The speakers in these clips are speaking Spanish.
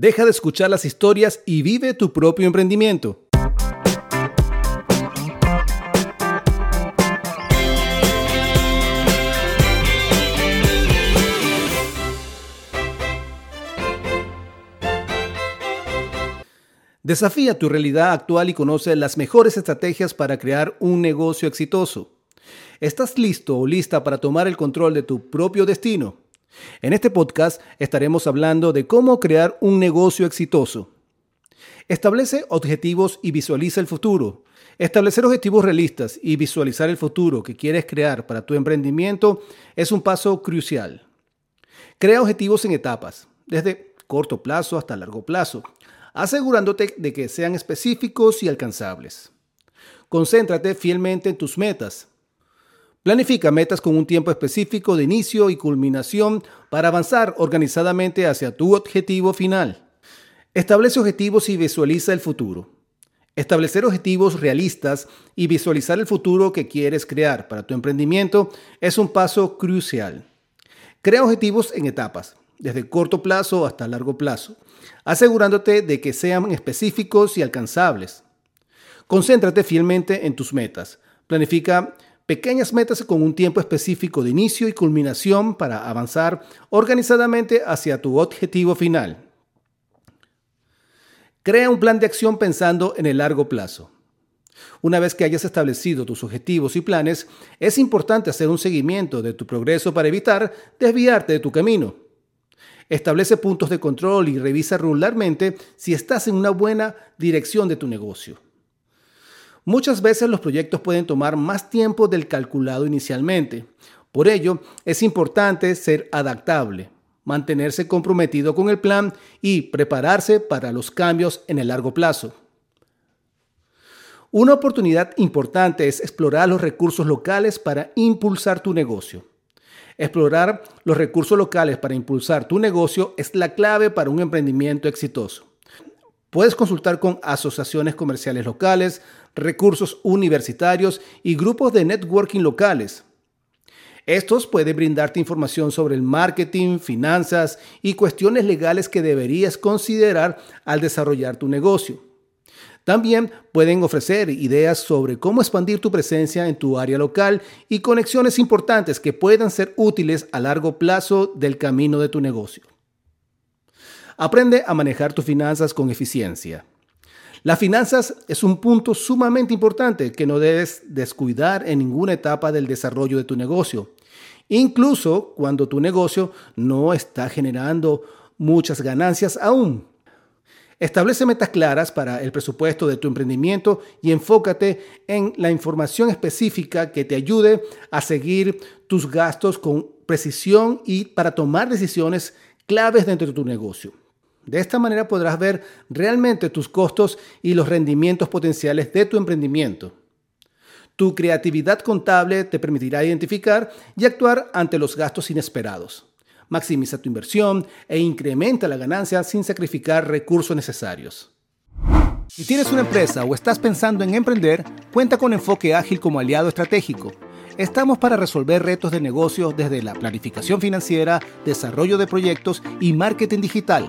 Deja de escuchar las historias y vive tu propio emprendimiento. Desafía tu realidad actual y conoce las mejores estrategias para crear un negocio exitoso. ¿Estás listo o lista para tomar el control de tu propio destino? En este podcast estaremos hablando de cómo crear un negocio exitoso. Establece objetivos y visualiza el futuro. Establecer objetivos realistas y visualizar el futuro que quieres crear para tu emprendimiento es un paso crucial. Crea objetivos en etapas, desde corto plazo hasta largo plazo, asegurándote de que sean específicos y alcanzables. Concéntrate fielmente en tus metas, Planifica metas con un tiempo específico de inicio y culminación para avanzar organizadamente hacia tu objetivo final. Establece objetivos y visualiza el futuro. Establecer objetivos realistas y visualizar el futuro que quieres crear para tu emprendimiento es un paso crucial. Crea objetivos en etapas, desde corto plazo hasta largo plazo, asegurándote de que sean específicos y alcanzables. Concéntrate fielmente en tus metas. Planifica pequeñas metas con un tiempo específico de inicio y culminación para avanzar organizadamente hacia tu objetivo final. Crea un plan de acción pensando en el largo plazo. Una vez que hayas establecido tus objetivos y planes, es importante hacer un seguimiento de tu progreso para evitar desviarte de tu camino. Establece puntos de control y revisa regularmente si estás en una buena dirección de tu negocio. Muchas veces los proyectos pueden tomar más tiempo del calculado inicialmente. Por ello, es importante ser adaptable, mantenerse comprometido con el plan y prepararse para los cambios en el largo plazo. Una oportunidad importante es explorar los recursos locales para impulsar tu negocio. Explorar los recursos locales para impulsar tu negocio es la clave para un emprendimiento exitoso. Puedes consultar con asociaciones comerciales locales, recursos universitarios y grupos de networking locales. Estos pueden brindarte información sobre el marketing, finanzas y cuestiones legales que deberías considerar al desarrollar tu negocio. También pueden ofrecer ideas sobre cómo expandir tu presencia en tu área local y conexiones importantes que puedan ser útiles a largo plazo del camino de tu negocio. Aprende a manejar tus finanzas con eficiencia. Las finanzas es un punto sumamente importante que no debes descuidar en ninguna etapa del desarrollo de tu negocio, incluso cuando tu negocio no está generando muchas ganancias aún. Establece metas claras para el presupuesto de tu emprendimiento y enfócate en la información específica que te ayude a seguir tus gastos con precisión y para tomar decisiones claves dentro de tu negocio. De esta manera podrás ver realmente tus costos y los rendimientos potenciales de tu emprendimiento. Tu creatividad contable te permitirá identificar y actuar ante los gastos inesperados. Maximiza tu inversión e incrementa la ganancia sin sacrificar recursos necesarios. Si tienes una empresa o estás pensando en emprender, cuenta con Enfoque Ágil como aliado estratégico. Estamos para resolver retos de negocio desde la planificación financiera, desarrollo de proyectos y marketing digital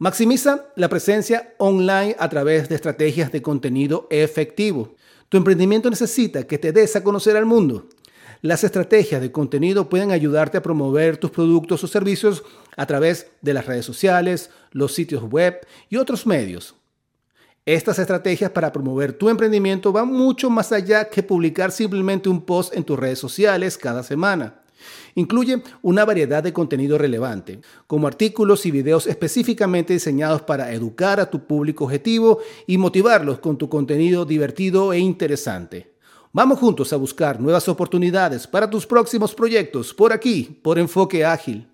Maximiza la presencia online a través de estrategias de contenido efectivo. Tu emprendimiento necesita que te des a conocer al mundo. Las estrategias de contenido pueden ayudarte a promover tus productos o servicios a través de las redes sociales, los sitios web y otros medios. Estas estrategias para promover tu emprendimiento van mucho más allá que publicar simplemente un post en tus redes sociales cada semana. Incluye una variedad de contenido relevante, como artículos y videos específicamente diseñados para educar a tu público objetivo y motivarlos con tu contenido divertido e interesante. Vamos juntos a buscar nuevas oportunidades para tus próximos proyectos por aquí, por Enfoque Ágil.